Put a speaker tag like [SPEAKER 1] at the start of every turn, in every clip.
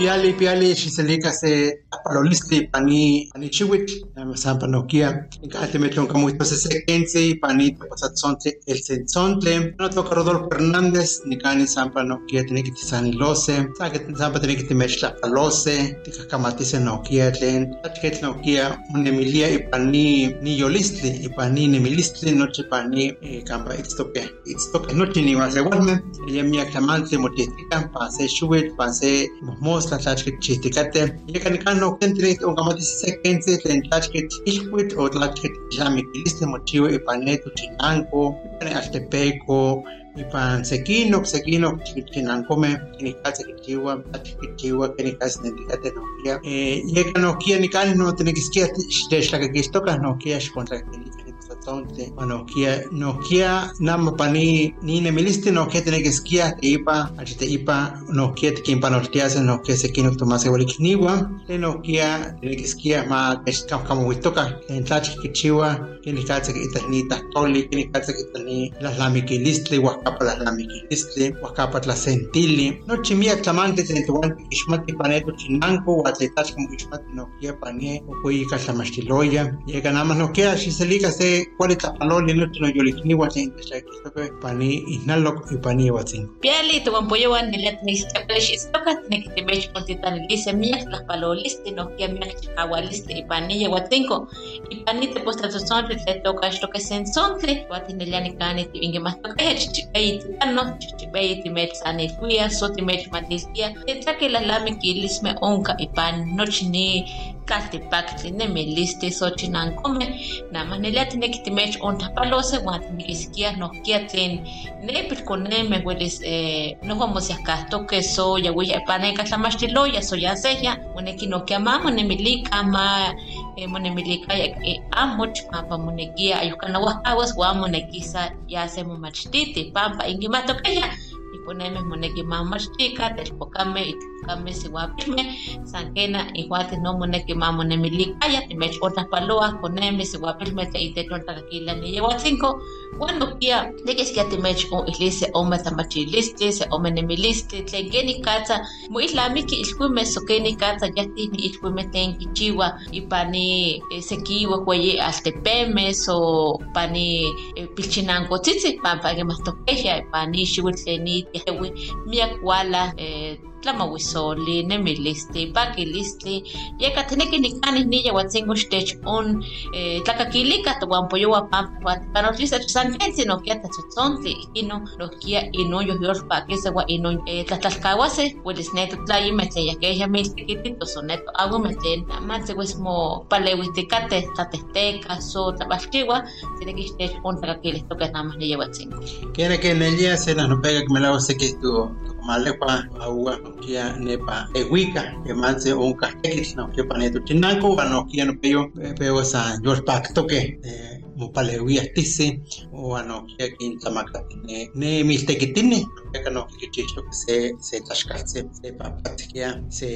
[SPEAKER 1] Piali, piali, xiselika se apalolistli pani pani chiwit, san panokia, encate metron como esto se sequense, pani pasatzonte el sensontle, no toca Rodolfo Hernández, ni cani san panokia, tiene que tisani lose, saque san tiene que timechla palose, tika kamatise nokia tlen, tachket nokia, un emilia y pani ni yolistli, y pani ni milistli, noche pani, campa itstoke, itstoke, noche ni más igualmente, ella mi aclamante motitica, pase chuit, pase mos la tlachkit chisticate, yekan kan no kentri on kamati sequense tlen tlachkit ilhuit o tlachkit yamikiliste mochiwa ipaneto chinanco, ipane altepeco, ipan sequino, sequino, chinancome, kinikatse kichiwa, kichiwa, kinikatse nentikate nokia. Eh, yekan nokia nikani no tenekiskia xtextlakakistoka bastante. Bueno, kia, no kia nam pani ni ne miliste no kia tiene que skia ipa, achite ipa no kia te kimpa nortiase no kia se kino tomase wali kiniwa, le no kia tiene que skia ma eskam kamo witoka, en tachi kichiwa, kini katse ki itani tahtoli, kini katse ki itani las lamikilistle, wakapa las lamikilistle, wakapa tla sentili, no chimia tlamante tentuante kishmati paneto chinanko, watletach kamo kishmati no kia pane, okui katlamastiloya, y que nada más no queda, si se liga se 40 paloli el otro yoliquinihuatín, ¿cachai? Que que paní, isnalo y paní.
[SPEAKER 2] Piali, tu guan, ni let me establish, es lo que tiene que te mech con titan, dice, miak las no que miak chicahualiste, y paní yehuatinco, y paní te postra tu sonre, te toca esto que se ensontre, guatín el más que ilisme onca, y kaltipakti nemiliste so chinankome namanela tinektimech ontapalose wan tinikiskia nohkia tlen nepil koneme welis eh, nohomosiahkahtoke so yawiya ipaneka tlamachtiloya so yasehya moneki nohkia ma monemilika ma eh, monemilika eh, amoch pampa monekia ayuhkanauahawas wan monekisa yase momachtiti pampa inkimatokehya iponeme moneki mamachtika telpokame itlpokame siwapilme sankena ihuati no moneki mamonemilikaya timech otapaloa koneme siwapilme te itetontakakila niyewatzinko wanokia nekiskia timech o ihlise ome tamachiliste se ome nemiliste tlen keni katsa moihlamiki ilhuime so keni katsa yahtihni ilhuime tlen kichiwa ipani eh, sekiwa kueyi altepeme so pani eh, pilchinankotzitzi pampa kemahtokehya ipani xiuitl tihewi miak wala eh, tlamawisoli, nemilistli, pakilistli, yeka teneki nikani niya watzingo xtech un eh, tlakakilika towanpoyowa pampa panotlisa tsankensi nokia tatzotzontle ino nokia ino yohyolpaki sewa ino eh, tlatlalkawase welis neto tlayime tlen yakeya miltikitito so neto awime tlen amatse wes mo paleuitikate tlatehteka so tlabalchiwa teneki xtech un tlakakilihtoke namah niya watzingo
[SPEAKER 1] quiere que en el día se nos pega que me la sé que malepa agua kia nepa ehuica que manse un casquequis no que paneto chinanco no kia no peyo peyo sa yo pacto que mo paleuia tisi o ano kia kin tamaka ne ne miltequitini que no que chicho que se se tashkatse se papatkia se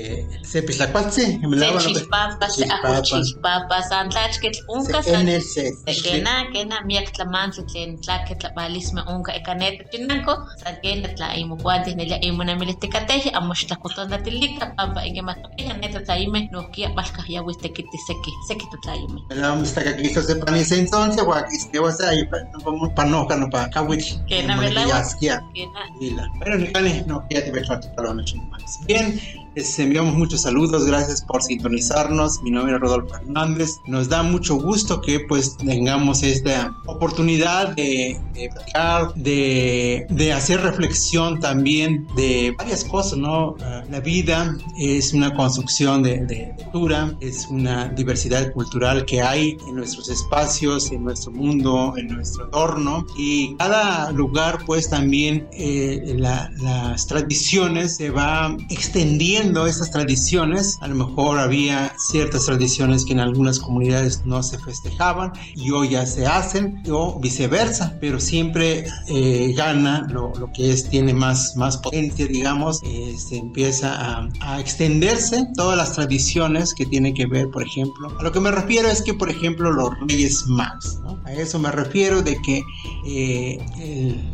[SPEAKER 1] se pislacuatse me la
[SPEAKER 2] Se chispapa, se ajo chispapa, san tlachketl unka,
[SPEAKER 1] se
[SPEAKER 2] san
[SPEAKER 1] se
[SPEAKER 2] se kena, kena miak tlamantli tlen tlakeh tlapalismeh onka ika neta chinanko, san kena tla imokuantih nelia imonamilihtikateh, amo xtlakotontatilika, pampa inkimatokeh neta tlaimeh nohkia balkahyaui tekiti seki, totlaimeh.
[SPEAKER 1] Vamos hasta que entonces, wa que va a ser ahí, vamos para no, para no, kawit.
[SPEAKER 2] Kena, ¿verdad?
[SPEAKER 1] Yaskia.
[SPEAKER 2] Kena,
[SPEAKER 1] Lila. Pero ni cane, no, ya te ves para los noches más. Bien, Les enviamos muchos saludos, gracias por sintonizarnos. Mi nombre es Rodolfo Hernández. Nos da mucho gusto que pues tengamos esta oportunidad de, de, de, hacer reflexión también de varias cosas, ¿no? La vida es una construcción de, de cultura, es una diversidad cultural que hay en nuestros espacios, en nuestro mundo, en nuestro entorno y cada lugar pues también eh, las tradiciones se va extendiendo esas tradiciones, a lo mejor había ciertas tradiciones que en algunas comunidades no se festejaban y hoy ya se hacen o viceversa, pero siempre eh, gana lo, lo, que es, tiene más, más potencia, digamos, eh, se empieza a, a, extenderse todas las tradiciones que tienen que ver, por ejemplo, a lo que me refiero es que, por ejemplo, los Reyes Magos, ¿no? a eso me refiero de que eh,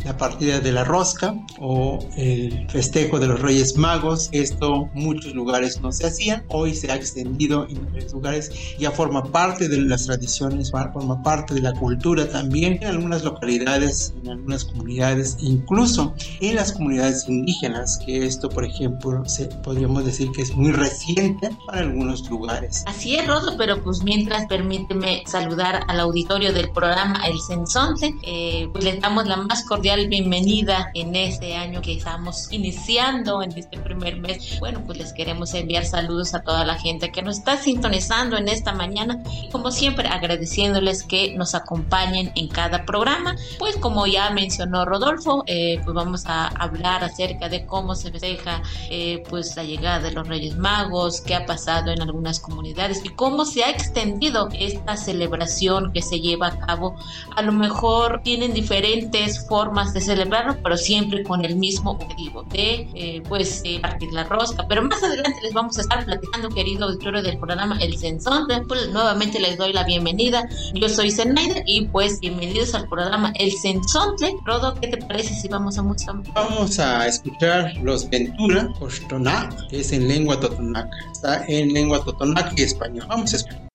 [SPEAKER 1] la partida de la rosca o el festejo de los Reyes Magos, esto muchos lugares no se hacían, hoy se ha extendido en varios lugares, ya forma parte de las tradiciones, forma parte de la cultura también en algunas localidades, en algunas comunidades, incluso en las comunidades indígenas, que esto, por ejemplo, se, podríamos decir que es muy reciente para algunos lugares.
[SPEAKER 2] Así es, Rodo, pero pues mientras permíteme saludar al auditorio del programa El Sensonte, eh, pues les damos la más cordial bienvenida en este año que estamos iniciando, en este primer mes. Bueno, pues les queremos enviar saludos a toda la gente que nos está sintonizando en esta mañana como siempre agradeciéndoles que nos acompañen en cada programa. Pues como ya mencionó Rodolfo, eh, pues vamos a hablar acerca de cómo se festeja eh, pues la llegada de los Reyes Magos, qué ha pasado en algunas comunidades y cómo se ha extendido esta celebración que se lleva a cabo. A lo mejor tienen diferentes formas de celebrarlo, pero siempre con el mismo objetivo de eh, pues partir la rosca. Pero más adelante les vamos a estar platicando, querido auditorio del programa El Sensón. Pues nuevamente les doy la bienvenida. Yo soy Zenaida y pues bienvenidos al programa El Sensontle. Rodo, ¿qué te parece si vamos a música?
[SPEAKER 1] Vamos a escuchar Los Ventura, Costoná, que es en lengua totonaca. Está en lengua totonaca y español. Vamos a escuchar.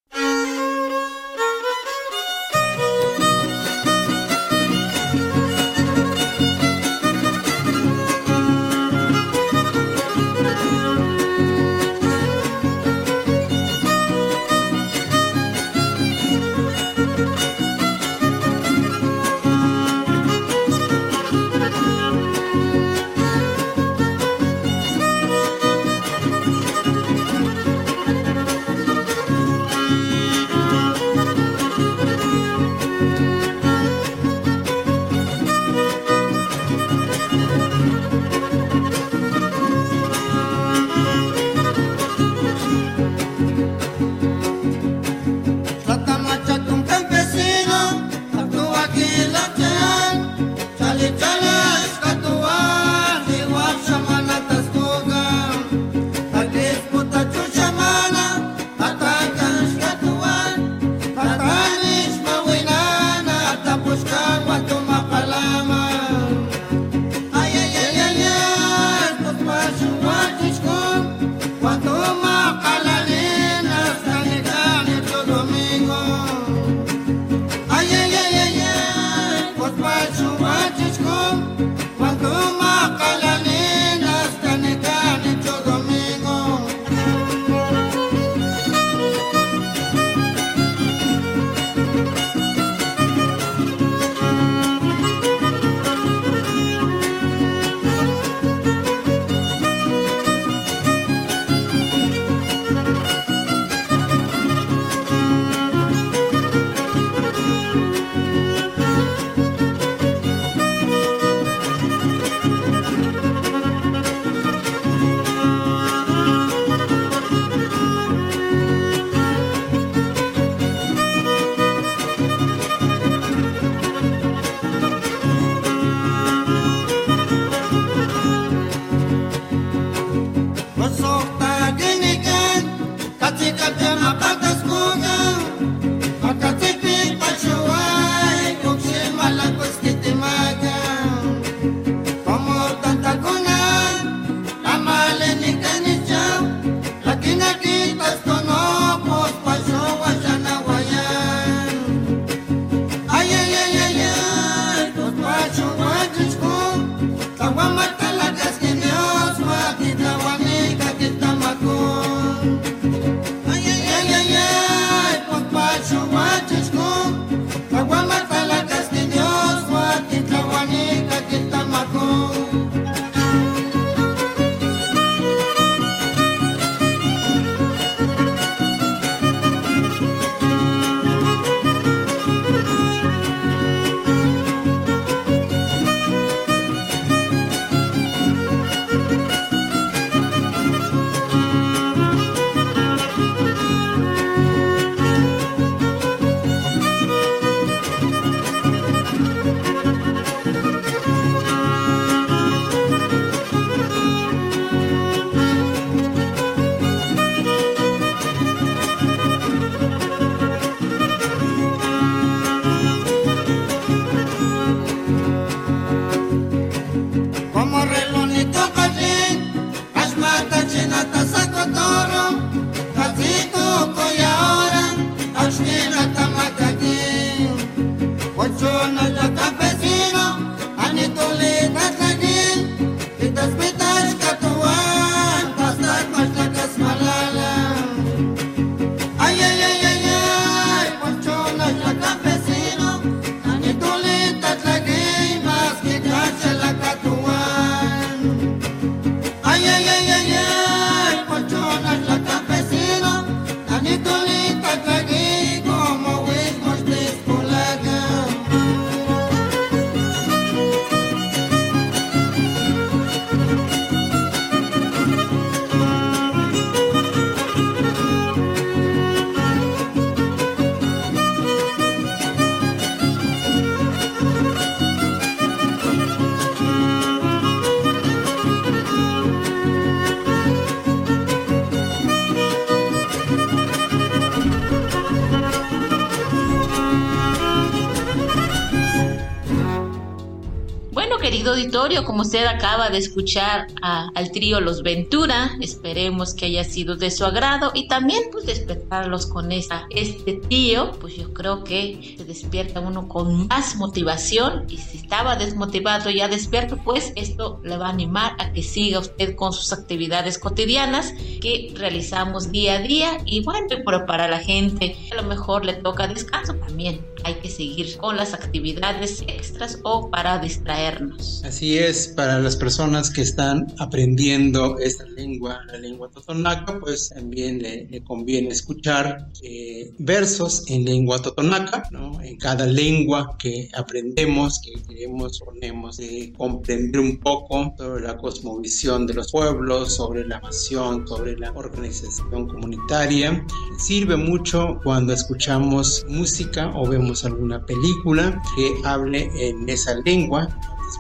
[SPEAKER 2] Como usted acaba de escuchar al trío Los Ventura, esperemos que haya sido de su agrado y también pues despertarlos con esta, este tío, pues yo creo que se despierta uno con más motivación y si estaba desmotivado ya despierto, pues esto le va a animar a que siga usted con sus actividades cotidianas que realizamos día a día y bueno, pero para la gente. A lo mejor le toca descanso también hay que seguir con las actividades extras o para distraernos.
[SPEAKER 1] Así es, para las personas que están aprendiendo esta lengua, la lengua totonaca, pues también le, conviene escuchar eh, versos en lengua totonaca, ¿no? En cada lengua que aprendemos, que queremos, ponemos de comprender un poco sobre la cosmovisión de los pueblos, sobre la nación, sobre la organización comunitaria. Sirve mucho cuando escuchamos música o vemos alguna película que hable en esa lengua.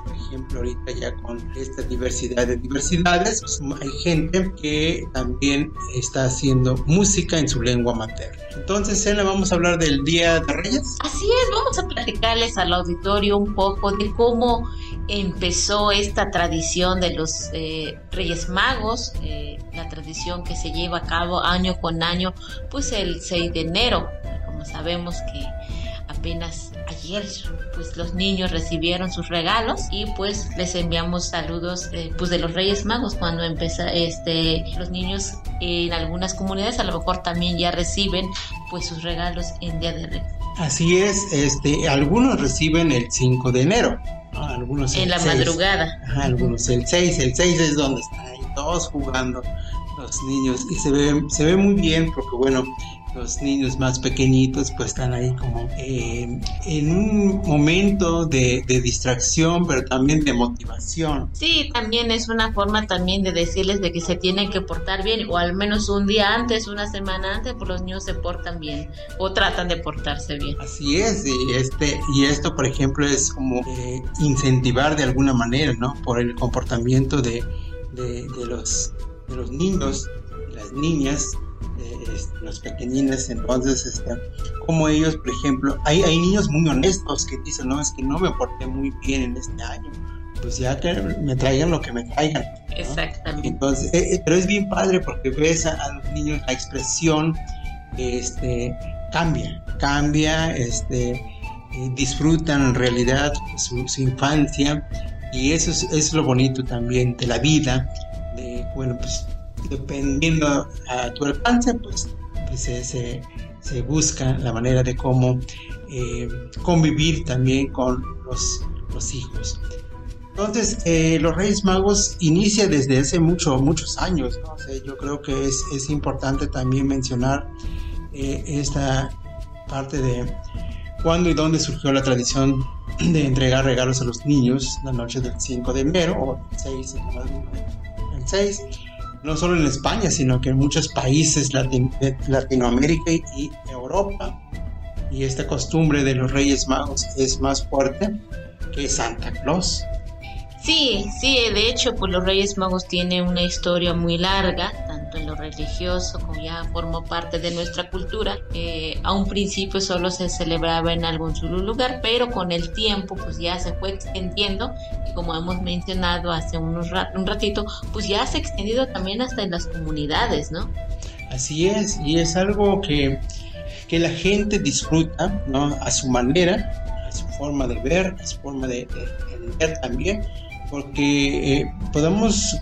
[SPEAKER 1] por ejemplo, ahorita ya con esta diversidad de diversidades, pues, hay gente que también está haciendo música en su lengua materna. Entonces, Ella, vamos a hablar del Día de Reyes.
[SPEAKER 2] Así es, vamos a platicarles al auditorio un poco de cómo empezó esta tradición de los eh, Reyes Magos, eh, la tradición que se lleva a cabo año con año, pues el 6 de enero. Como sabemos que apenas ayer pues los niños recibieron sus regalos y pues les enviamos saludos eh, pues de los Reyes Magos cuando empieza este los niños en algunas comunidades a lo mejor también ya reciben pues sus regalos en Día de Reyes.
[SPEAKER 1] Así es, este algunos reciben el 5 de enero, algunos
[SPEAKER 2] en la madrugada.
[SPEAKER 1] algunos el 6, el 6 es donde están ahí todos jugando los niños y se ve se ve muy bien porque bueno, los niños más pequeñitos pues están ahí como eh, en un momento de, distracción pero también de motivación.
[SPEAKER 2] Sí, también es una forma también de decirles de que se tienen que portar bien o al menos un día antes, una semana antes, pues los niños se portan bien o tratan de portarse bien.
[SPEAKER 1] Así es, y, este, y esto por ejemplo es como eh, incentivar de alguna manera, ¿no? Por el comportamiento de, de, de los, de los niños, las niñas este, los pequeñines, entonces, este, como ellos, por ejemplo, hay, hay niños muy honestos que dicen, no, es que no me porté muy bien en este año, pues ya que me traigan lo que me traigan.
[SPEAKER 2] Exactamente.
[SPEAKER 1] Entonces, eh, eh, pero es bien padre porque ves a, los niños la expresión, este, cambia, cambia, este, eh, disfrutan en realidad su, su, infancia y eso es, es lo bonito también de la vida, de, bueno, pues dependiendo a tu alcance, pues, pues se, busca la manera de cómo eh, convivir también con los, los hijos. Entonces, eh, los Reyes Magos inicia desde hace mucho, muchos años. yo creo que es, es importante también mencionar eh, esta parte de cuándo y dónde surgió la tradición de entregar regalos a los niños la noche del 5 de enero o el 6, el 6 no solo en España, sino que en muchos países de Latinoamérica y Europa. Y esta costumbre de los Reyes Magos es más fuerte que Santa Claus.
[SPEAKER 2] Sí, sí, de hecho, pues los Reyes Magos tienen una historia muy larga, religioso como ya formó parte de nuestra cultura. Eh, a un principio solo se celebraba en algún solo lugar, pero con el tiempo pues ya se fue extendiendo y como hemos mencionado hace unos un ratito, pues ya se ha extendido también hasta en las comunidades, ¿no?
[SPEAKER 1] Así es, y es algo que, que la gente disfruta, ¿no? A su manera, a su forma de ver, su forma de, entender también, porque eh, podemos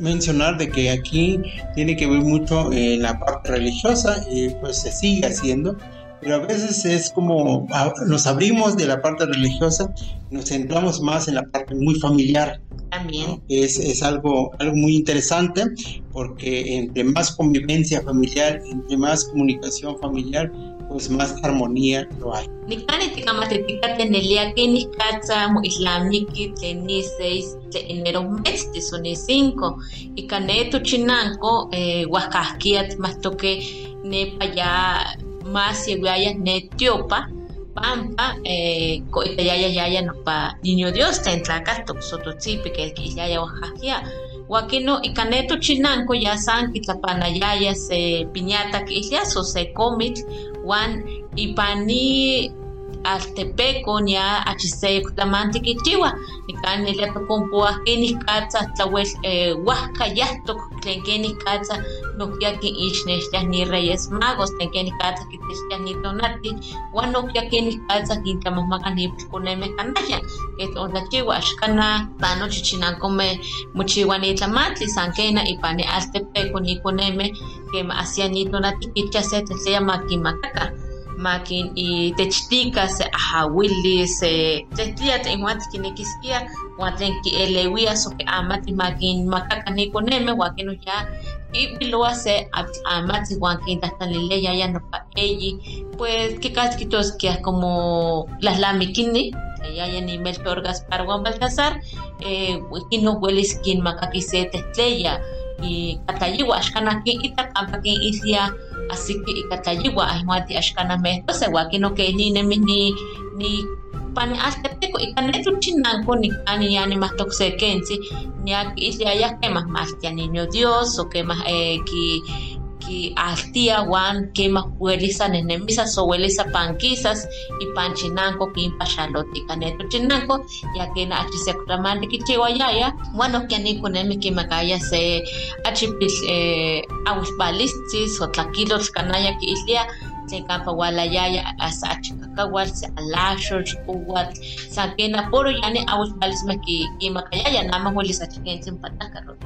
[SPEAKER 1] mencionar de que aquí tiene que ver mucho en la parte religiosa y pues se sigue haciendo, pero a veces es como nos abrimos de la parte religiosa, nos centramos más en la parte muy familiar.
[SPEAKER 2] También.
[SPEAKER 1] Es, es algo, algo muy interesante porque entre más convivencia familiar, entre más comunicación familiar, pues más armonía lo hay.
[SPEAKER 2] Nikani tikamatetika tenelia que niskatsa mo islamiki 6 de enero mes de sone 5 y caneto chinanco eh, huascasquiat más toque nepa ya más yayas ne tiopa pampa eh, yaya yaya no pa niño dios te entra acá soto tsipi que yaya huascasquia Wakino ikaneto chinanco ya san kitlapanayaya se piñata que ya se comit wan ipani altepeco nia achisei kutamanti kichiwa nikan nilepa kumpuajki nihkatza tlawel eh, wahka yahtok tlen ken nihkatza nohkia kiixnextiah ni reyes magos tlen ken nihkatza kitextiah ni tonati wan nohkia ken nihkatza kintlamahmaka nipilkonemeh kanaya ket ontlachiwa axkana pano chichinankomeh mochiwa nitlamantli san kena ipan ni altepeco nikonemeh kema ahsia ni tonati kichia se tletleya makimakaka makin y techtika se ahawili se techlia te ne quisia waten ki elewia so que amati makin makaka ni koneme wakin ya y lo hace amati wakin tan lile ya ya no pa eji pues que casquitos que como las lamikini ya ya ni Melchor Gaspar Juan Baltasar eh no hueles quien makaki se y katayiwa ashkana ki ita kampa ki isia así que ikatayiwa me. Pues igual que no que ni ni ni ni pan astepeco y canetu chinanco ni ani yani más toxequensi ni isia ya que más más niño Dios o que más eh, que ki altia wan kema hueliza nenemisa so hueliza panquisas y panchinanco ki impachalote caneto chinanco ya que na achi se kutamandi ki chiwa yaya bueno que ni kunemi ki makaya se achi pis eh awishbalistis o tlaquilos kanaya ki islia se campa wala yaya asa achi kakawal se alashor chikuwat sa kena puro yani awishbalisma ki ki makaya nama hueliza chikensin patakaro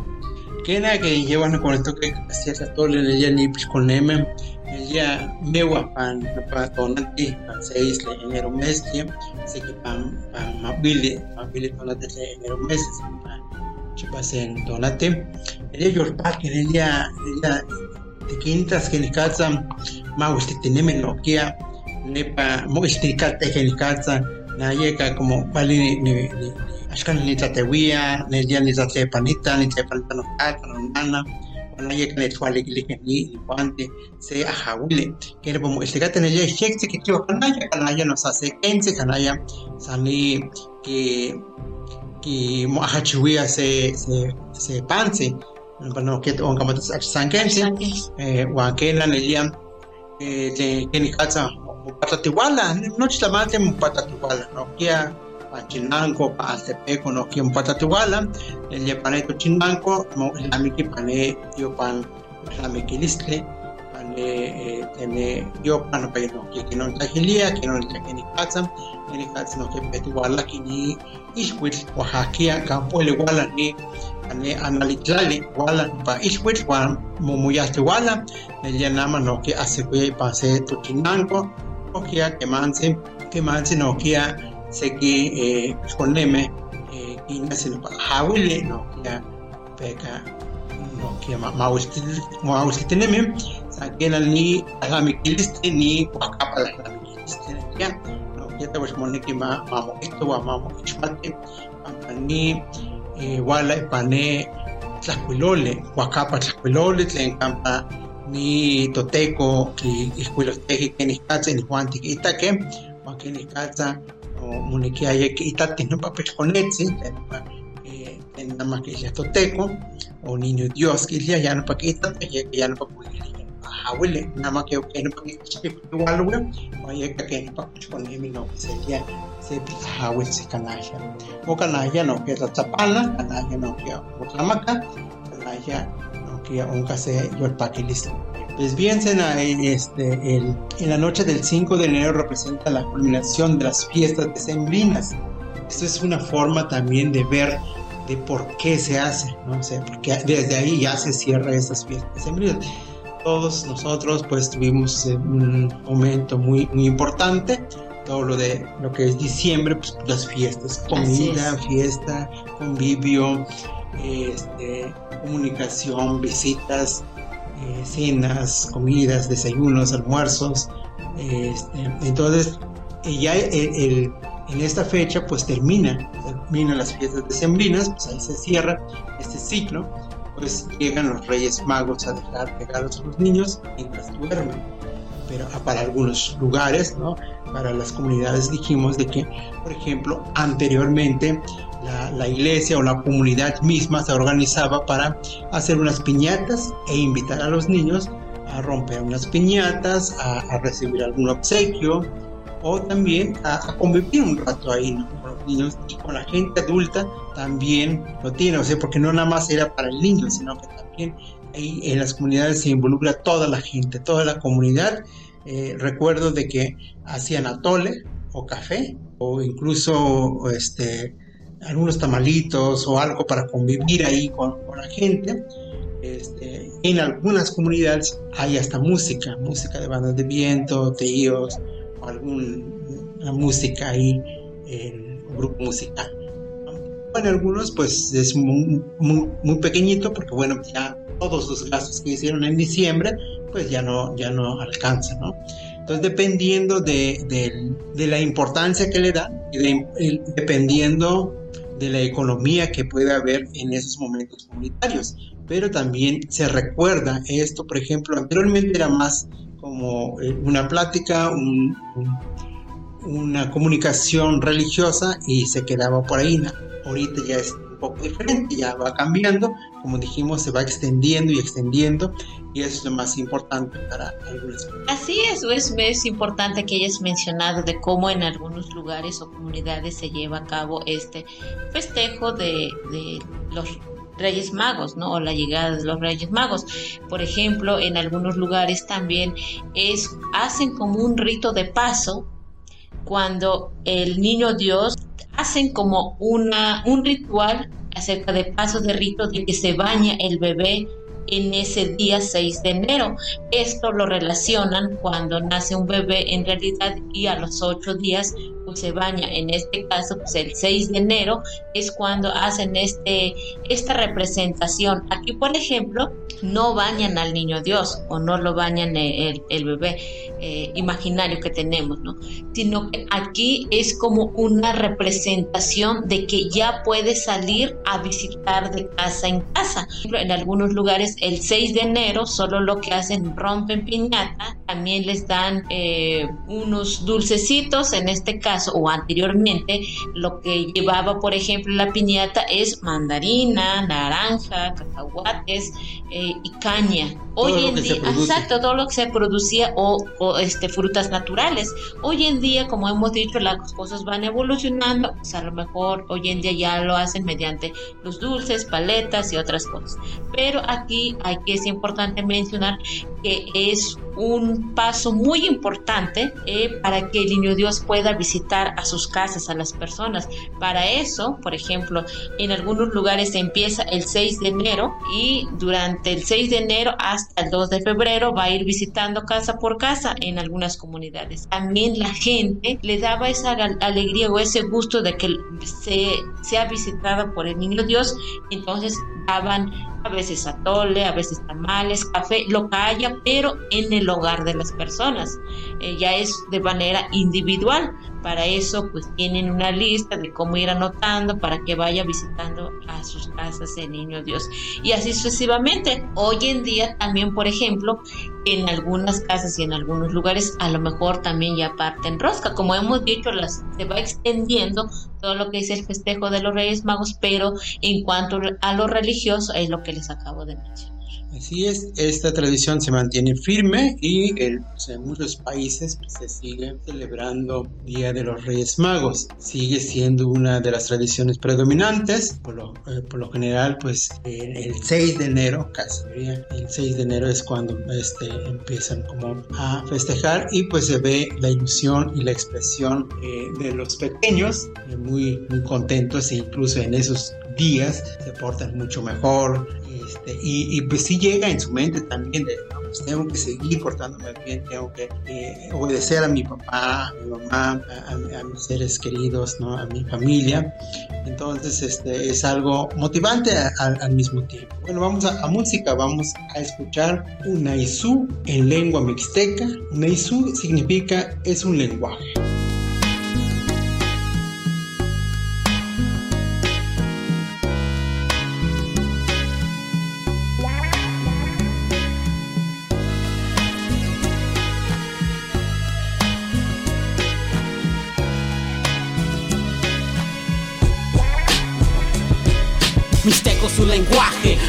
[SPEAKER 1] Kena que llevan con esto que hacía todo el día ni con M ella mewa pan pa tonati pan seis le enero mes que se que pan pan mabile mabile tonati le enero mes pan chupasen tonati ella yor pa que ella ella de quintas que ni casa ma usted teneme no que nepa mo esticate que ni casa na llega como vale ni ni ashkan ni tatewia ni dia ni tate panita ni te panita no kata no nana wana ye kan etwale gile ke ni ni pante se ahawile kere bomo estigate ne ye shekti ke tiwa kanaya kanaya no sa se kense kanaya. Sani que que mo ahachiwia se se se panse no que on kama tas sankense eh wa kena ne dia eh te keni kata patatiwala Pachinanco, Paaltepeco, no quien patatuala, el yapaneto chinanco, mo islamiki pane yopan islamiki listle, pane tene yopan pa no que no tajilia, que no tajini katsa, ni katsa no que petuala que ni iswit oaxaquia campo el iguala ni ane analitlali wala pa iswit wan mumuyasti wala, el yanama no que hace que pase tu chinanco, o que manse, que manse no que seki koneme eh, ina sino pa hawile no kia peka no kia ma mauskitineme sa kena ni alamikiliste ni wakapa la alamikiliste kia no kia te washmone ki ma mamo ito wa mamo ichmate ni eh, wala ipane tlacuilole wakapa tlacuilole tlen kampa ni toteco ki iskuilosteji kenikatsa ni juanti ki itake wa kenikatsa muniki aye que itati no papel conetsi en nada más que ya toteco o niño dios que ya no pa que ya no pa hawile que que no pa que igual o aye que no que mi no se ya se hawil se kanaya o kanaya no que la kanaya no que kanaya no que un case yo el paquilis Pues bien, Sena, este, el, en la noche del 5 de enero representa la culminación de las fiestas decembrinas. Esto es una forma también de ver de por qué se hace, ¿no? sé porque desde ahí ya se cierra estas fiestas decembrinas. Todos nosotros pues tuvimos eh, un momento muy, muy importante, todo lo de lo que es diciembre, pues las fiestas, comida, fiesta, convivio, este, comunicación, visitas, eh, cenas, comidas, desayunos, almuerzos. Este, entonces, ya en esta fecha, pues termina, terminan las fiestas decembrinas, pues ahí se cierra este ciclo, pues llegan los Reyes Magos a dejar regalos a los niños mientras duermen. Pero para algunos lugares, ¿no? Para las comunidades dijimos de que, por ejemplo, anteriormente la, iglesia o la comunidad misma se organizaba para hacer unas piñatas e invitar a los niños a romper unas piñatas, a, recibir algún obsequio o también a, convivir un rato ahí con los niños y con la gente adulta también lo tiene, o sea, porque no nada más era para el niño, sino que también ahí en las comunidades se involucra toda la gente, toda la comunidad. Eh, recuerdo de que hacían atole o café o incluso este algunos tamalitos o algo para convivir ahí con, la gente. Este, en algunas comunidades hay hasta música, música de bandas de viento, tíos, o alguna música ahí en un grupo musical. Bueno, algunos pues es muy, muy, pequeñito porque bueno, ya todos los gastos que hicieron en diciembre pues ya no, ya no alcanzan, ¿no? Entonces, dependiendo de, la importancia que le dan y dependiendo de la economía que puede haber en esos momentos comunitarios. Pero también se recuerda esto, por ejemplo, anteriormente era más como eh, una plática, una comunicación religiosa y se quedaba por ahí. Ahorita ya es un poco diferente, ya va cambiando, como dijimos, se va extendiendo y extendiendo y eso es lo más importante para algunas
[SPEAKER 2] Así es, es, es importante que hayas mencionado de cómo en algunos lugares o comunidades se lleva a cabo este festejo de, de los Reyes Magos, ¿no? O la llegada de los Reyes Magos. Por ejemplo, en algunos lugares también es hacen como un rito de paso cuando el niño Dios hacen como una un ritual acerca de pasos de rito de que se baña el bebé en ese día 6 de enero. Esto lo relacionan cuando nace un bebé en realidad y a los 8 días pues se baña. En este caso, pues el 6 de enero es cuando hacen este, esta representación. Aquí, por ejemplo, no bañan al niño Dios o no lo bañan el, el bebé eh, imaginario que tenemos, ¿no? Sino que aquí es como una representación de que ya puede salir a visitar de casa en casa. En algunos lugares el 6 de enero solo lo que hacen rompen piñata, también les dan eh, unos dulcecitos, en este caso o anteriormente lo que llevaba por ejemplo la piñata es mandarina, naranja, cacahuates eh, y caña. Hoy en día, exacto, todo lo que se producía o, este, frutas naturales. Hoy en día, como hemos dicho, las cosas van evolucionando, pues a lo mejor hoy en día ya lo hacen mediante los dulces, paletas y otras cosas. Pero aquí hay que es importante mencionar que es un paso muy importante eh, para que el niño Dios pueda visitar a sus casas, a las personas. Para eso, por ejemplo, en algunos lugares se empieza el 6 de enero y durante el 6 de enero hasta el 2 de febrero va a ir visitando casa por casa en algunas comunidades. También la gente le daba esa alegría o ese gusto de que se sea visitada por el niño Dios, entonces daban a veces atole, a veces tamales, café, lo que haya, pero en el hogar de las personas. Eh, ya es de manera individual. Para eso, pues tienen una lista de cómo ir anotando para que vaya visitando a sus casas el niño Dios. Y así sucesivamente. Hoy en día también, por ejemplo, en algunas casas y en algunos lugares, a lo mejor también ya parten rosca. Como hemos dicho, las, se va extendiendo todo lo que es el festejo de los Reyes Magos, pero en cuanto a lo religioso es lo que les acabo de mencionar.
[SPEAKER 1] Así es, esta tradición se mantiene firme y pues, en muchos países pues, se sigue celebrando Día de los Reyes Magos. Sigue siendo una de las tradiciones predominantes, por lo, eh, por lo general pues el 6 de enero, casi el 6 de enero es cuando este, empiezan como a festejar y pues se ve la ilusión y la expresión eh, de los pequeños eh, muy, muy contentos e incluso en esos días se portan mucho mejor, este, y, pues sí llega en su mente también de, pues tengo que seguir portándome bien, tengo que eh, obedecer a mi papá, a mi mamá, a, mis seres queridos, ¿no? a mi familia. Entonces este, es algo motivante al mismo tiempo. Bueno, vamos a, música, vamos a escuchar una isú en lengua mixteca. Una isú significa es un
[SPEAKER 3] lenguaje.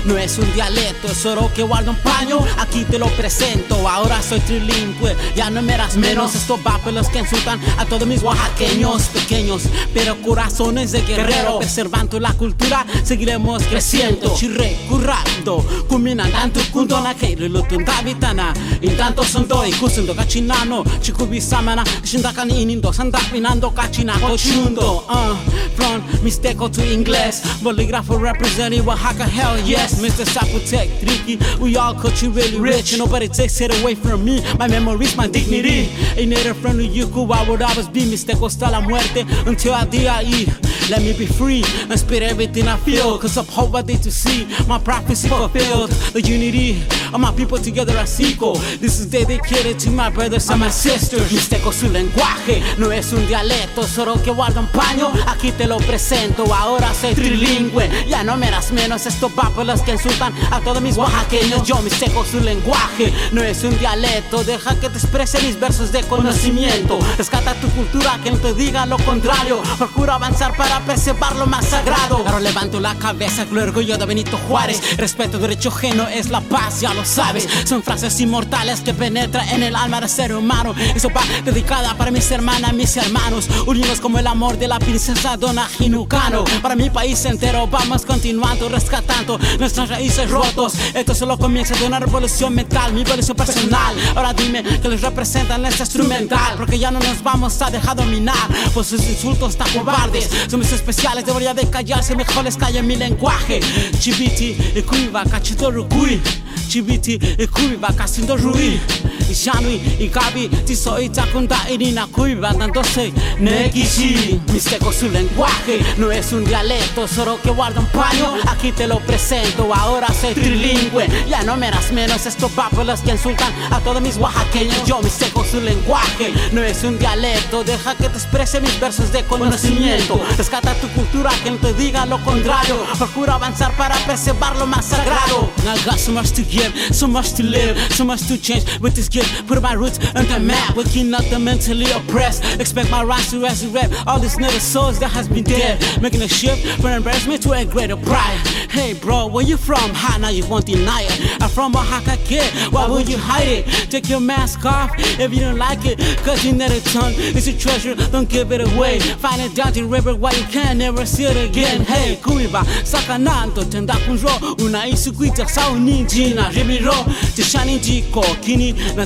[SPEAKER 3] No es un dialecto, es oro que guarda un paño. Aquí te lo presento, ahora soy trilingüe, ya no me das menos. Estos los que insultan a todos mis oaxaqueños pequeños, pero corazones de guerrero. Preservando la cultura, seguiremos creciendo. Chirre, currando, cuminando, kundona, que relutunda vitana. Intanto son doi, kusendo cachinano, chikubi samana, shindakan inindo, sandapinando cachina, cochundo. Uh, from Mixteco to inglés, bolígrafo represent representing Oaxaca, hell yes, Mr. Zapotec, Tricky. We all culture really rich, and nobody takes it away from me. My memories, my dignity. A native from the Yuku, why would I always be Mr. Costa la muerte until I die? Let me be free and spit everything I feel. Cause I'm hoping to see my prophecy fulfilled. The unity of my people together as equal. This is dedicated to my brothers and my sisters. Mixteco su lenguaje, no es un dialecto, solo que guarda un paño. Aquí te lo presento, ahora soy trilingüe. Ya no me das menos estos los que insultan a todos mis oaxaqueños. Yo mixteco su lenguaje, no es un dialecto. Deja que te exprese mis versos de conocimiento. Rescata tu cultura, que no te diga lo contrario. Procura avanzar para preservar lo más sagrado. Ahora levanto la cabeza el orgullo de Benito Juárez. Respeto, derecho ajeno es la paz, ya lo sabes. Son frases inmortales que penetran en el alma del ser humano. Eso va dedicada para mis hermanas, mis hermanos. Unidos como el amor de la princesa Dona Jinucano. Para mi país entero vamos continuando, rescatando nuestras raíces rotos. Esto solo comienza de una revolución mental, mi evolución personal. Ahora dime que les representan este instrumental. Porque ya no nos vamos a dejar dominar por sus insultos tan cobardes especiales debería de callarse, mejor les calle mi lenguaje. Chibiti, ikuiva, cachito rukui. Chibiti, ikuiva, casindo rui. Ishanui, ikabi, tiso itakunda, irina kuiva, dándose nekishi. Mixteco su lenguaje, no es un dialecto, solo que guarda un paño. Aquí te lo presento, ahora soy trilingüe. Ya no me das menos estos los que insultan a todos mis oaxaqueños. Yo mixteco su lenguaje, no es un dialecto, deja que te exprese mis versos de conocimiento. Rescata tu cultura, que no te diga lo contrario. Procura avanzar para preservar lo más sagrado. I got so much to give, so much to live, so much to change. With this gift, put my roots on the map. Waking up the mentally oppressed. Expect my rise to resurrect all these little souls that has been dead. Making a shift from embarrassment to a greater pride. Hey, bro, where you from? How now you won't deny it. I'm from Oaxaca, kid. Why would you hide it? Take your mask off if you don't like it. Cause you know the tongue is a treasure, don't give it away. Find it down the river while you can never see it again hey kuiba sakanando tenda kunjo una isukuita sauni jina remiro tishani jiko kini na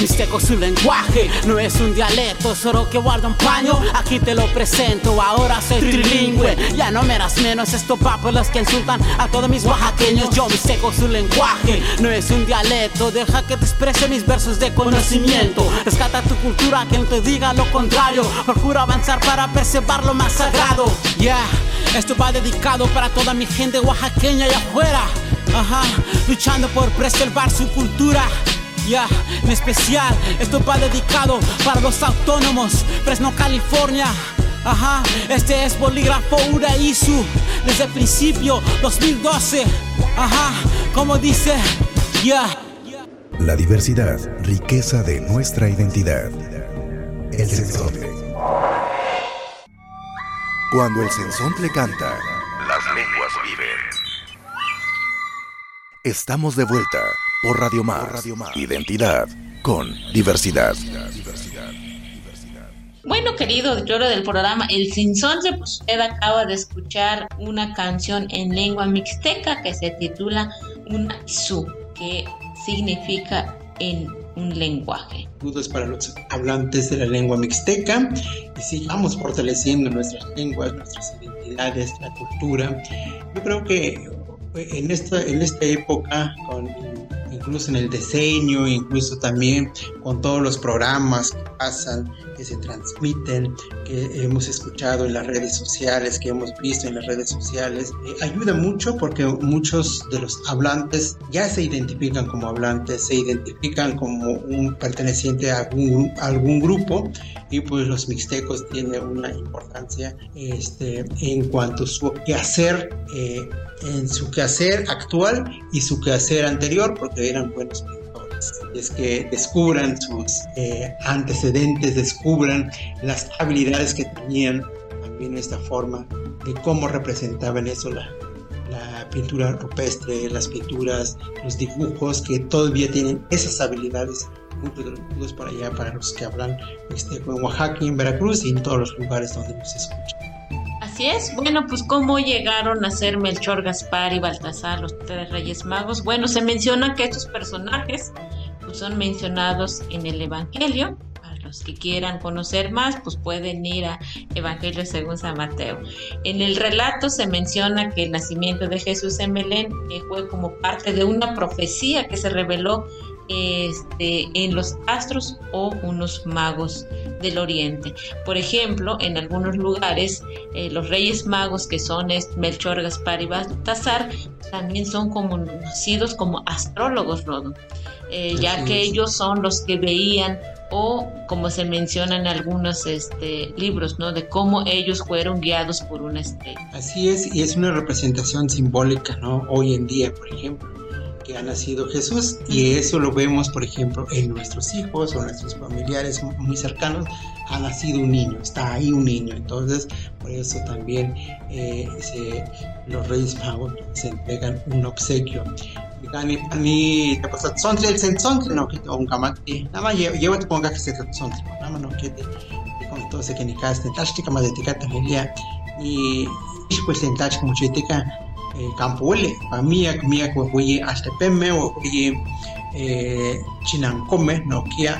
[SPEAKER 3] mixteco su lenguaje. No es un dialecto solo que guarda un paño. Aquí te lo presento ahora soy trilingüe. Ya no me das menos estos los que insultan a todos mis oaxaqueños. Yo mixteco su lenguaje. No es un dialecto Deja que te exprese mis versos de conocimiento. Rescata tu cultura, que no te diga lo contrario. Procura avanzar para preservar lo más sagrado. Yeah, esto va dedicado para toda mi gente oaxaqueña y afuera. Ajá, luchando por preservar su cultura. Ya, yeah, en especial, esto va dedicado para los autónomos, Fresno, California. Ajá, este es Bolígrafo Uraizu, desde el principio, 2012. Ajá, como dice, ya.
[SPEAKER 4] La diversidad, riqueza de nuestra identidad. El sexo. Cuando el le canta, las lenguas viven. Estamos de vuelta por Radio Más. Identidad con diversidad.
[SPEAKER 2] Bueno, querido lloro del programa El Sinsonte, pues usted acaba de escuchar una canción en lengua mixteca que se titula Una Su, que significa en un lenguaje.
[SPEAKER 1] Saludos para los hablantes de la lengua mixteca y sigamos fortaleciendo nuestras lenguas, nuestras identidades, la cultura. Yo creo que en esta, en esta época, con incluso en el diseño, incluso también con todos los programas pasan, que se transmiten, que hemos escuchado en las redes sociales, que hemos visto en las redes sociales, eh, ayuda mucho porque muchos de los hablantes ya se identifican como hablantes, se identifican como un perteneciente a algún, algún grupo y pues los mixtecos tienen una importancia este, en cuanto a su quehacer, eh, en su quehacer actual y su quehacer anterior, porque eran buenos. Es que descubran sus eh, antecedentes, descubran las habilidades que tenían también esta forma de cómo representaban eso la, la pintura rupestre, las pinturas, los dibujos que todavía tienen esas habilidades muchos para allá, para los que hablan este, en Oaxaca, en Veracruz y en todos los lugares donde nos escuchan.
[SPEAKER 2] Así es. Bueno, pues cómo llegaron a ser Melchor, Gaspar y Baltasar, los tres reyes magos. Bueno, se menciona que estos personajes son mencionados en el Evangelio. Para los que quieran conocer más, pues pueden ir a Evangelio según San Mateo. En el relato se menciona que el nacimiento de Jesús en Belén eh, fue como parte de una profecía que se reveló este, en los astros o unos magos del oriente. Por ejemplo, en algunos lugares, eh, los reyes magos que son Melchor, Gaspar y Baltasar también son conocidos como astrólogos, Rodo, eh, ya que ellos son los que veían o como se menciona en algunos este, libros, ¿no? De cómo ellos fueron guiados por una estrella.
[SPEAKER 1] Así es, y es una representación simbólica, ¿no? Hoy en día, por ejemplo que ha nacido Jesús y eso lo vemos, por ejemplo, en nuestros hijos o nuestros familiares muy cercanos, ha nacido un niño, está ahí un niño, entonces por eso también eh, los Reyes Magos se entregan un obsequio. Gani pani te pasa sontle el sensontle no que un camati nada más lleva te ponga que se sontle nada más no que te con entonces que ni caste más de y pues en campole miak miak wahuyi astepeme wahuyi chinancome nokia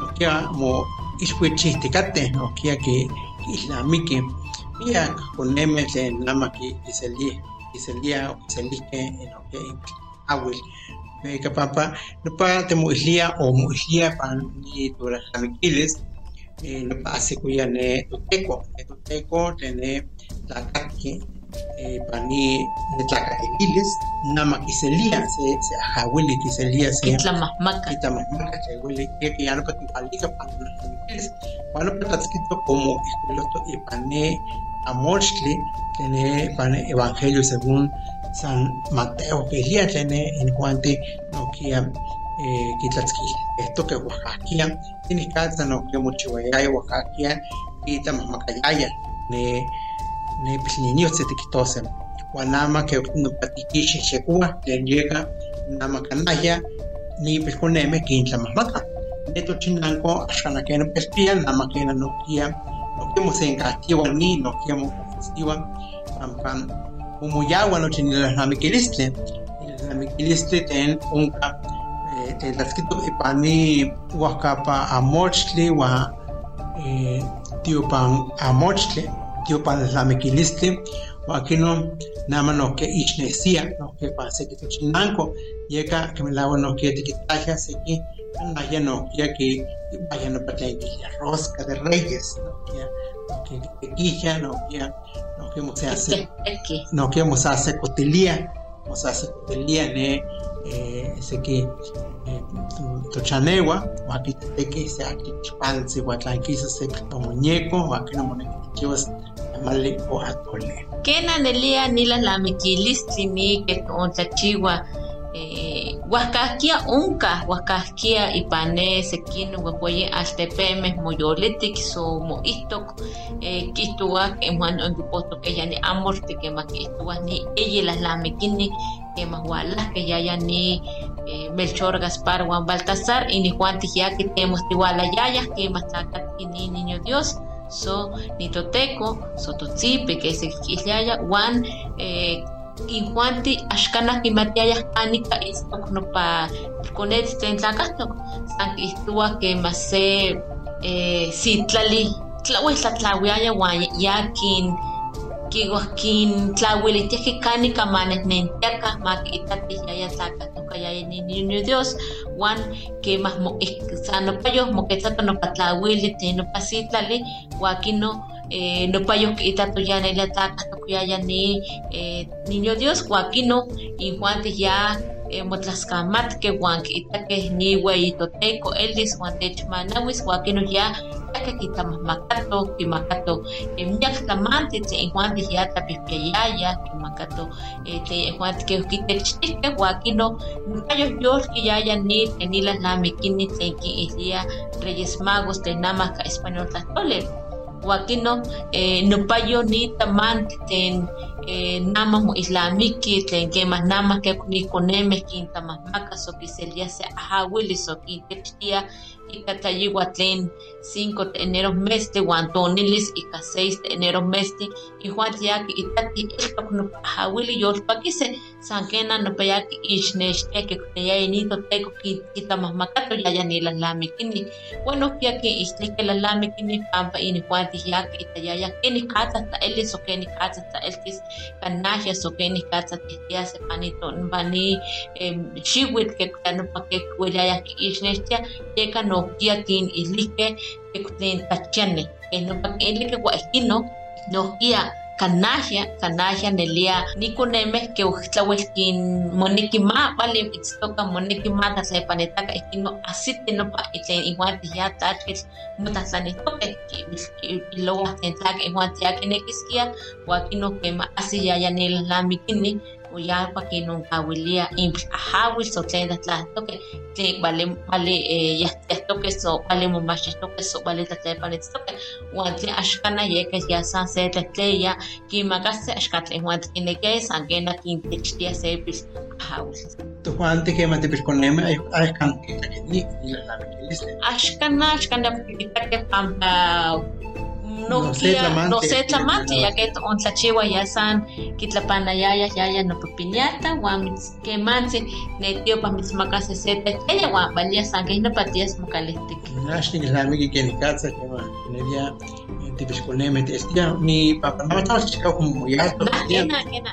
[SPEAKER 1] nokia mo iswe chisticate nokia que islamike miak poneme tlen nama ki iselie iselia iselike nokia awil Meka papa, nopa temoislia o moislia pan ni tura jamiquiles, nopa hace cuya ne tuteco, ne tuteco tene la caque, eh, pani netlacatequiles, nama quiselia, se, ajahuili quiselia, se
[SPEAKER 2] itlamahmaca,
[SPEAKER 1] itlamahmaca, se huili, que ya no patipalica familiares, cuando escrito como escueloto y pané amorchli, tiene pane evangelio según San Mateo, que ya tiene en cuanto no que eh, esto que Oaxaca, tiene casa no que mucho Oaxaca, y tamamacayaya, ne ne pilniño se te quitose guanama que no patiquiche chekua le llega nama canaya ni pilconeme que incha mamaka neto chinanco ashana que no pespía nama que no kia no quemo se encatiwa ni no quemo festiwa pam pam. Como ya no tiene la namiquilistle la namiquilistle ten unca te escrito ipani wakapa amochli wa tío pan amochli tio pan la mequiliste o aquí no nada no que ichnesia no que pase que chinanco llega que me lavo no que te quitaja así que vaya no ya que vaya no para que la rosca de reyes no que que no que no que se hace no que se hace cotilía se hace cotilía ne eh, ese que tochanewa que se aquí panse guatlanquiza se muñeco aquí no moneda mali o atole.
[SPEAKER 2] Kenan elia nila la miquilistli ni que ontlachiwa eh, Huascasquia unca, huascasquia ipane sequino huehueye altepemes moyoletic so moistok eh, kistuak emuan ondipoto que ya ni amor te que más ni ella las lamekini que más walas que ya ya ni eh, Melchor Gaspar Juan Baltasar y ni Juan ya que tenemos igual a yaya que más ni niño Dios so nitoteco so totzipe que se quillaya Juan eh, injuanti axkanah kimatiayah anika istok nopa konetl tlen tlakahtok san kihtowa kema se eh, sitlali tlauel tlatlawiaya uan yakin kiwah kintlawilitiahki kanika manehnentiakah makiitatih yaya tlakahtoka yaya niño Dios uan kemah san nopayoh moketzato nopa tlawili tlen nopa sitlali uan kino eh, no payo que ita to ya ne la ta to ya ya ni eh, niño Dios y Juan ya eh, motlaskamat que Juan que ita que ni güey to teco eldis Juan de chmanawis guaquino ya que kita makato que makato eh, miak en Juan ya ta pipiaya que makato eh, te Juan que quite chiste guaquino no payo Dios que ya ya ni ni las la mikini te que ilia Reyes Magos de Namaka español tatole wakino eh, nopayo ni taman ten eh, nama mo islamiki tlen kemah nama ke nikonemeh kintamahmaka so kiselia se ahawili so kintechtia tlen 5 de enero mesti uan tonilis ika 6 de enero mesti ihuan tiyaki itati iltok nopa ahawili yolpakise san kena nopa yaki ixnextia ke kuneyaya nito teko kitamahmakato yaya nilalamikini bueno kiaki ixtlike lalamikini pampa ini huan tiyaki itayaya keni katsa ta elis o keni katsa ta elkis kanahia so keni katsa tihtia se panito nbani xiwit ke nopa ke kueyaya ki ixnextia teka no kia kin islike ke kuten tachane ke nopa ilike guajino no kia kanahia kanahia nelia nikoneme ke utlawel kin moniki ma vale itztoka moniki ma ta se panetaka ikino asite nopa itlen igual ya tachil mutaslanitoke ilowa tentlaka igual ya kenekiskia wakino kema asi ya ya nel lamikini uyapa que nunca huelía impl ahawil so tlen tlahtokeh tlen vale vale eh yahtokeh so vale momachtokeh so vale tlatlepanitztokeh uan tlen axkanah yeka ya san se tletleya kimakase axkan tlen uan tkinekia san kena kintechtia se pil ahawil
[SPEAKER 1] Tujuan te quema te pilconeme ay ay kan ni ni la la
[SPEAKER 2] axkanah axkanah kitakeh pampa no
[SPEAKER 1] No
[SPEAKER 2] kia
[SPEAKER 1] setlamante.
[SPEAKER 2] no setlamante ya san kitlapanayaya yaya no piñata wan kemansi netio pa mitzmakase sete ella wan valia san que no patias mocalestic
[SPEAKER 1] Nash ni la mi que ni casa que ma nelia te pilconeme te estia mi papá no estaba chica como muy alto
[SPEAKER 2] na
[SPEAKER 1] ya
[SPEAKER 2] kena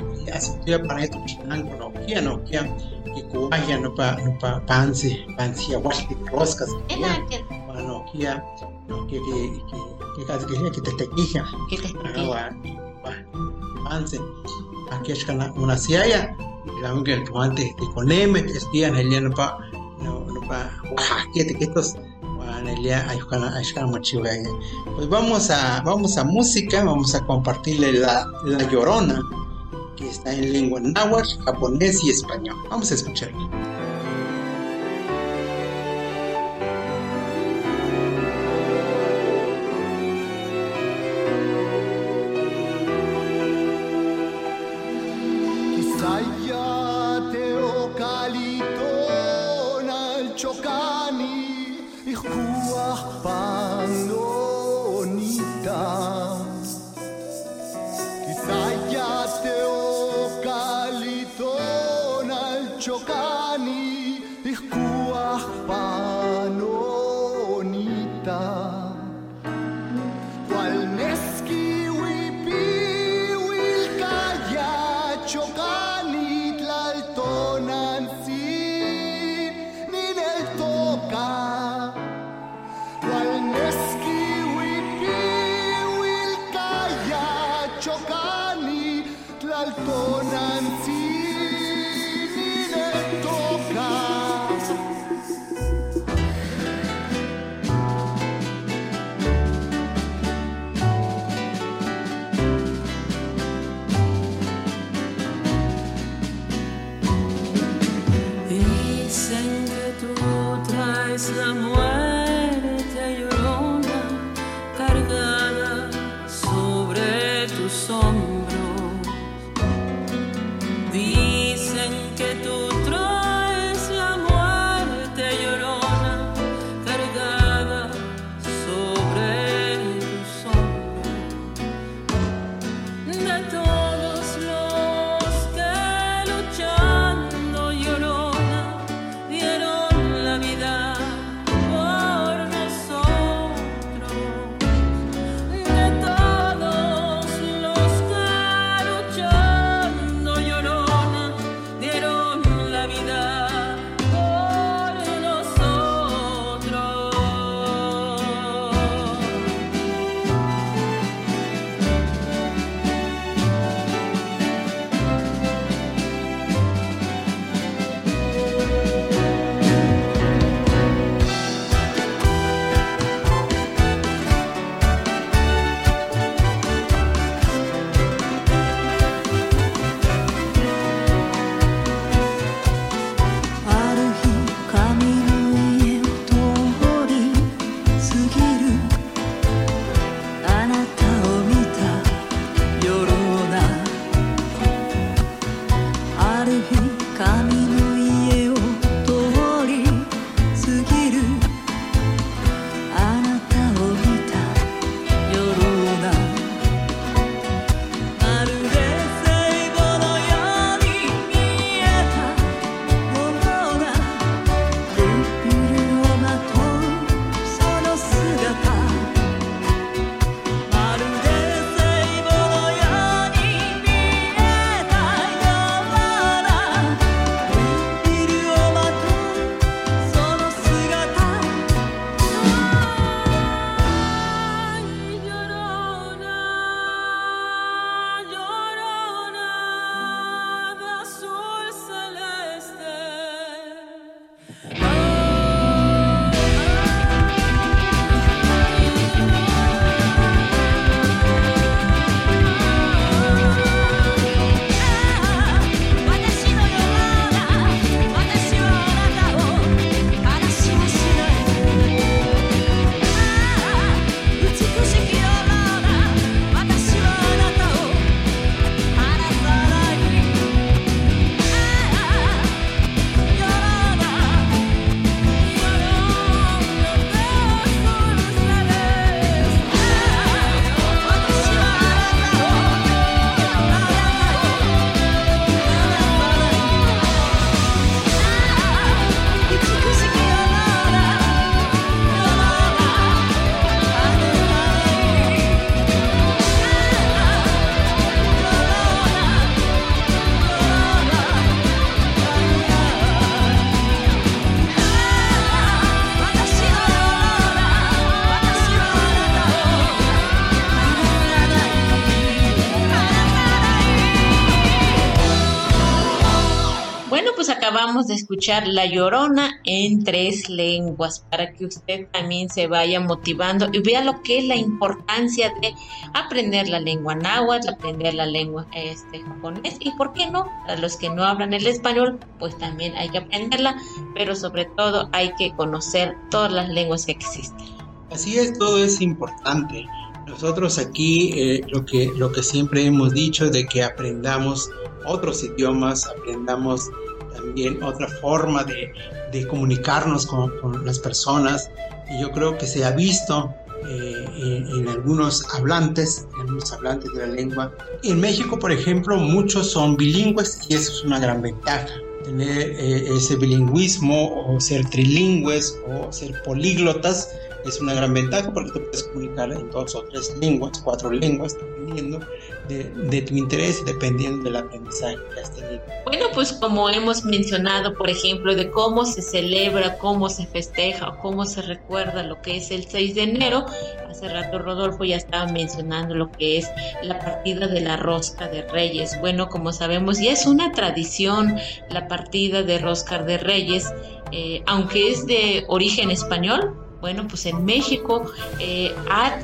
[SPEAKER 1] no kia no kia que kuaya no pa no pa pansi pansi a washi roscas
[SPEAKER 2] kena kena
[SPEAKER 1] no kia no que que que que casi que que te tequija.
[SPEAKER 2] Que te
[SPEAKER 1] agua panse aquí es kana una siaya la un que el tomate de coneme es día en el no pa no no pa que te que estos día pues vamos a vamos a música vamos a compartirle la la llorona que está en lengua náhuatl japonés y español. Vamos a escucharla
[SPEAKER 2] de escuchar La Llorona en tres lenguas para que usted también se vaya motivando y vea lo que es la importancia de aprender la lengua náhuatl, aprender la lengua este, japonés y por qué no, a los que no hablan el español, pues también hay que aprenderla, pero sobre todo hay que conocer todas las lenguas que existen.
[SPEAKER 1] Así es, todo es importante. Nosotros aquí eh, lo, que, lo que siempre hemos dicho de que aprendamos otros idiomas, aprendamos también otra forma de, comunicarnos con, las personas y yo creo que se ha visto eh, en, en, algunos hablantes, en algunos hablantes de la lengua. En México, por ejemplo, muchos son bilingües y eso es una gran ventaja. Tener eh, ese bilingüismo o ser trilingües o ser políglotas es una gran ventaja porque tú puedes comunicar en dos o tres lenguas, cuatro lenguas, dependiendo de, tu interés, dependiendo del aprendizaje que has tenido.
[SPEAKER 2] Bueno, pues como hemos mencionado, por ejemplo, de cómo se celebra, cómo se festeja cómo se recuerda lo que es el 6 de enero, hace rato Rodolfo ya estaba mencionando lo que es la partida de la rosca de reyes. Bueno, como sabemos, ya es una tradición la partida de rosca de reyes, eh, aunque es de origen español, bueno, pues en México eh, ha,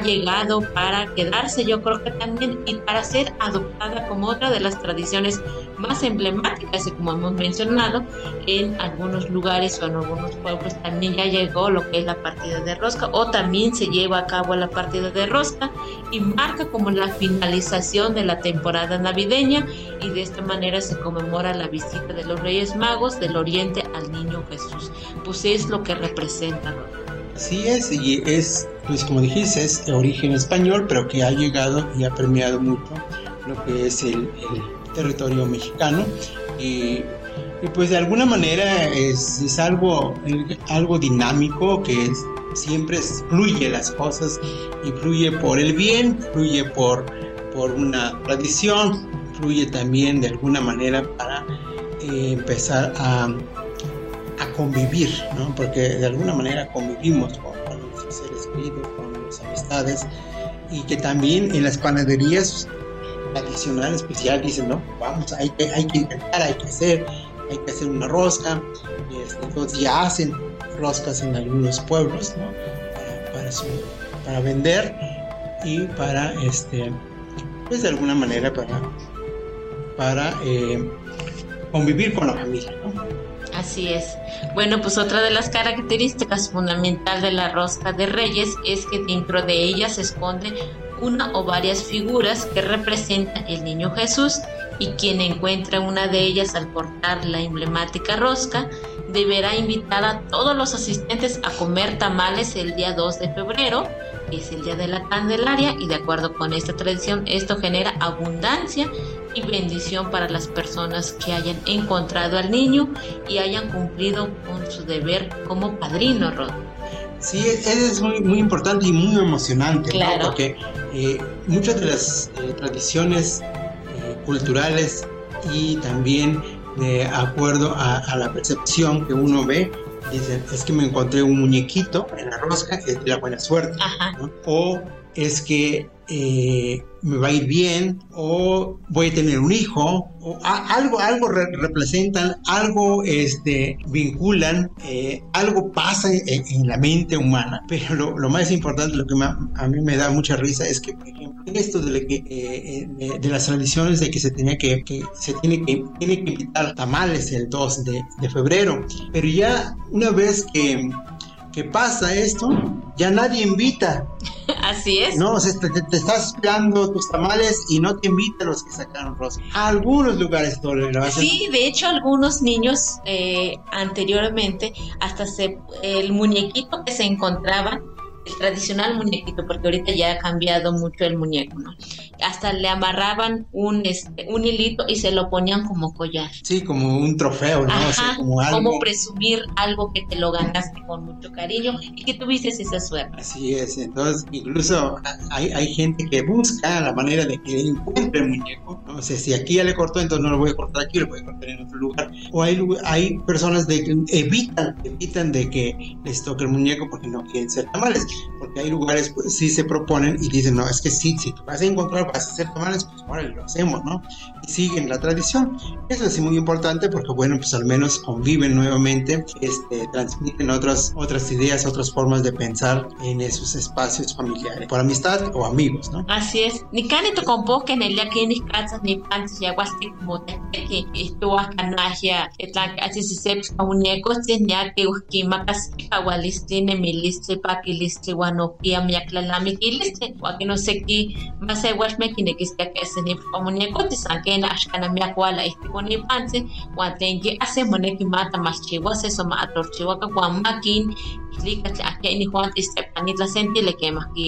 [SPEAKER 2] llegado para quedarse, yo creo que también, y para ser adoptada como otra de las tradiciones más emblemáticas, y como hemos mencionado, en algunos lugares o en algunos pueblos también ya llegó lo que es la partida de rosca, o también se lleva a cabo la partida de rosca y marca como la finalización de la temporada navideña, y de esta manera se conmemora la visita de los Reyes Magos del Oriente al Niño Jesús. Pues es lo que representa
[SPEAKER 1] Así es, y es, pues como dijiste, es de origen español, pero que ha llegado y ha permeado mucho lo que es el, territorio mexicano. Y, pues de alguna manera es, algo, algo dinámico que siempre fluye las cosas y fluye por el bien, fluye por, por una tradición, fluye también de alguna manera para eh, empezar a convivir, ¿no? porque de alguna manera convivimos con, nuestros seres queridos, con nuestras amistades, y que también en las panaderías tradicionales, especial, dicen, no, vamos, hay que, hay que intentar, hay que hacer, hay que hacer una rosca, este, entonces ya hacen roscas en algunos pueblos, ¿no? Para, para, vender y para, este, pues de alguna manera para, para eh, convivir con la familia, ¿no?
[SPEAKER 2] Así es. Bueno, pues otra de las características fundamentales de la rosca de reyes es que dentro de ella se esconde una o varias figuras que representan el niño Jesús y quien encuentra una de ellas al cortar la emblemática rosca deberá invitar a todos los asistentes a comer tamales el día 2 de febrero, que es el día de la Candelaria, y de acuerdo con esta tradición esto genera abundancia y bendición para las personas que hayan encontrado al niño y hayan cumplido con su deber como padrino, Rod.
[SPEAKER 1] Sí, es muy, muy importante y muy emocionante,
[SPEAKER 2] claro.
[SPEAKER 1] porque eh, muchas de las eh, tradiciones eh, culturales y también de acuerdo a, la percepción que uno ve, dicen, es que me encontré un muñequito en la rosca, es de la buena suerte. O es que eh, me va a ir bien o voy a tener un hijo o algo algo representan algo este vinculan eh, algo pasa en, la mente humana. Pero lo, más importante lo que a mí me da mucha risa es que por ejemplo esto de, que, eh, de, las tradiciones de que se tenía que, se tiene que tiene que invitar tamales el 2 de, de febrero. Pero ya una vez que que pasa esto, ya nadie invita.
[SPEAKER 2] Así es.
[SPEAKER 1] No, o sea, te, estás esperando tus tamales y no te invita a los que sacaron rosca. algunos lugares hacen.
[SPEAKER 2] Sí, de hecho, algunos niños eh, anteriormente, hasta se, el muñequito que se encontraba el tradicional muñequito, porque ahorita ya ha cambiado mucho el muñeco, ¿no? Hasta le amarraban un, este, un hilito y se lo ponían como collar.
[SPEAKER 1] Sí, como un trofeo, ¿no?
[SPEAKER 2] como, algo... presumir algo que te lo ganaste con mucho cariño y que tuviste esa suerte.
[SPEAKER 1] Así es, entonces incluso hay, hay gente que busca la manera de que encuentre el muñeco, ¿no? O sea, si aquí ya le cortó, entonces no lo voy a cortar aquí, lo voy a cortar en otro lugar. O hay, hay personas de que evitan, evitan de que les toque el muñeco porque no quieren ser tamales porque hay lugares pues sí se proponen y dicen, no, es que sí, si vas a encontrar, vas a hacer tamales, pues ahora lo hacemos, ¿no? Y siguen la tradición. Eso es muy importante porque, bueno, pues al menos conviven nuevamente, este, transmiten otras, otras ideas, otras formas de pensar en esos espacios familiares, por amistad o amigos, ¿no?
[SPEAKER 2] Así es. Ni canito con que en el día que ni casas ni pantas y aguas como te que estuvo acá nagia, así se sepa muñecos, tenía que usquimas, kawalistine, miliste, paquiliste, iwan okiamiaktlalamikilisneh uakin okseki ma se ualmekinekistiaj kesnip omoniekotis san ken axkan miak uala ihtikonipantzin uan tlen ye asen moneki ma tamalchiuases omatorchiuaka uan makin tlika tlen ahkia inijuan tistepanitlacentili kemah ki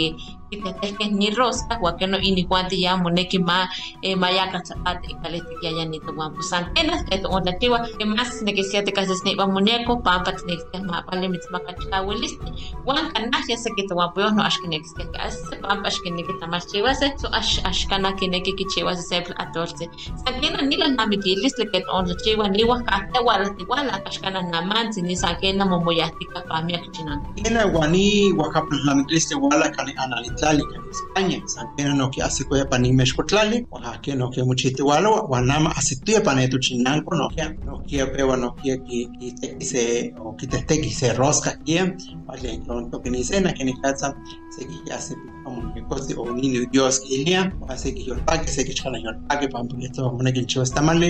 [SPEAKER 2] kitetehkeh ni rosca huakeno inijuan ya moneki ma eh, mayaka tzapate ikalihtikiaya nitowan pues antenas que tontlachiua que más nekisia tikasisniwa muñeco pampa tinekiskia mapali mitzmakachikawilistli wan kanah ya seki towanpuyoh no axkinekiskia kiasise pampa axkineki tlamachchiuase so ax axkanah kineki kichiuase se atoltzi san kena nila namikilistli que tontlachiua niwah kahtewala tiwala axkanah namantzi ni san kena momoyahtika pamiak
[SPEAKER 1] Tiene guaní, huacapos la mitliste wala cani analitlali en España. Sanquena no que hace cuya pani mexcotlali, oaxaque no que muchite walo, guanama hace tuya panetu chinanco, no que no que pewa no que que que se o que te que se rosca quien, vale, pronto que ni cena que ni casa se que hace como que cosa o niño Dios que ilia, hace que yo pague, se que chala yo pague para porque esto mone que chivo está mal,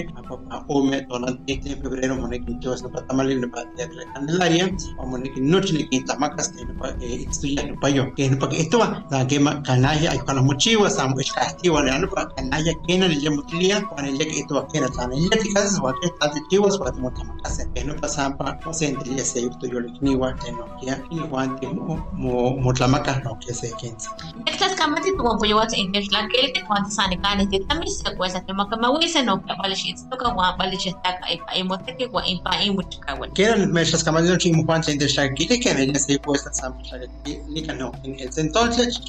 [SPEAKER 1] a o me donante en febrero mone que chivo está mal, no para teatro Candelaria, o mone que noche que tamacas que no no payo, que no porque esto la que canalla hay para mochivo, sa es castigo, no para canalla que no le llamo tlia, para el que esto que era tan el que casas va que de chivos va como tamacas, que no pasa para no se entre se esto yo le ni wa que no que ni guante mo mo mo tlamacas no que se quince.
[SPEAKER 2] Estas kamati tu con pollo en que la que te cuando sane can este también se cuesta que makama wise no que vale shit toca wa vale chesta ka ipa y mote que wa mucho ka
[SPEAKER 1] Que eran mechas camallo ching Juan se de shagile que en ella se puesta sample ni que no en el entonces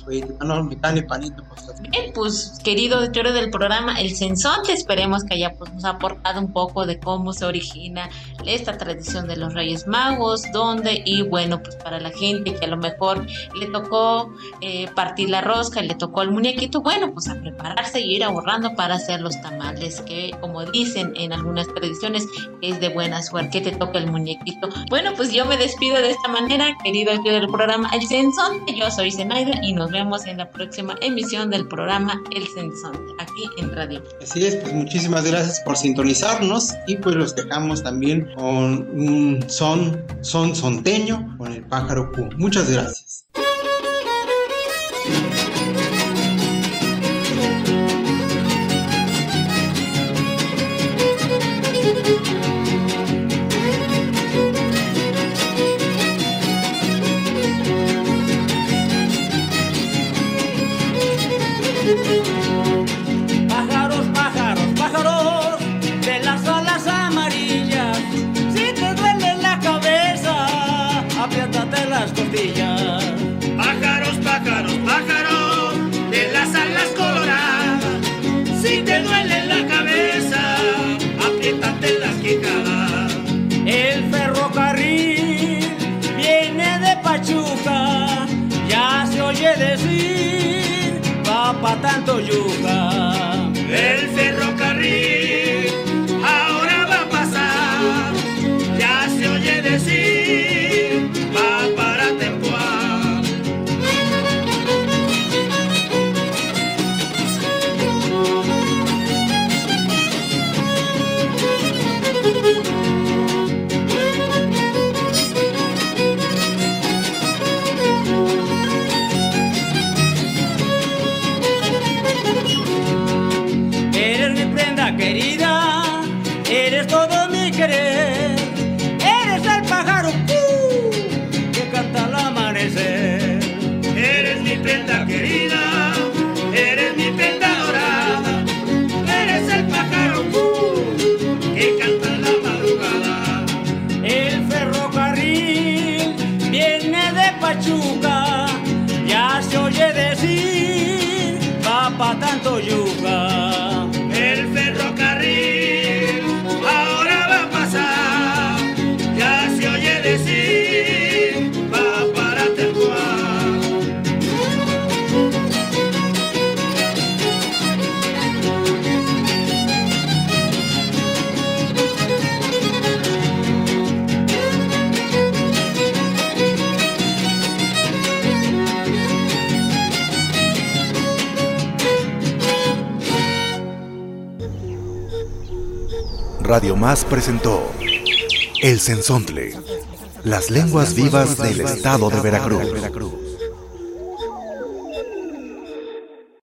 [SPEAKER 1] no me tan panito pues
[SPEAKER 2] Bien, pues querido auditorio del programa El Sensonte, esperemos que haya pues, nos ha aportado un poco de cómo se origina esta tradición de los Reyes Magos, dónde y bueno, pues para la gente que a lo mejor le tocó eh, partir la rosca, le tocó el muñequito, bueno, pues a prepararse y ir ahorrando para hacer los tamales, que como dicen en algunas tradiciones es de buena suerte que te toque el muñequito. Bueno, pues yo me despido de esta manera, querido auditorio del programa El Sensonte, yo soy Zenaida y nos vemos en la próxima emisión del programa El Sensonte, aquí en Radio.
[SPEAKER 1] Así es, pues muchísimas gracias por sintonizarnos y pues los dejamos también con un son, son sonteño con el pájaro Q. Muchas gracias.
[SPEAKER 3] Decir, va pa' tanto yuca.
[SPEAKER 5] El ferrocarril
[SPEAKER 4] Sensontle, las lenguas vivas del estado de Veracruz.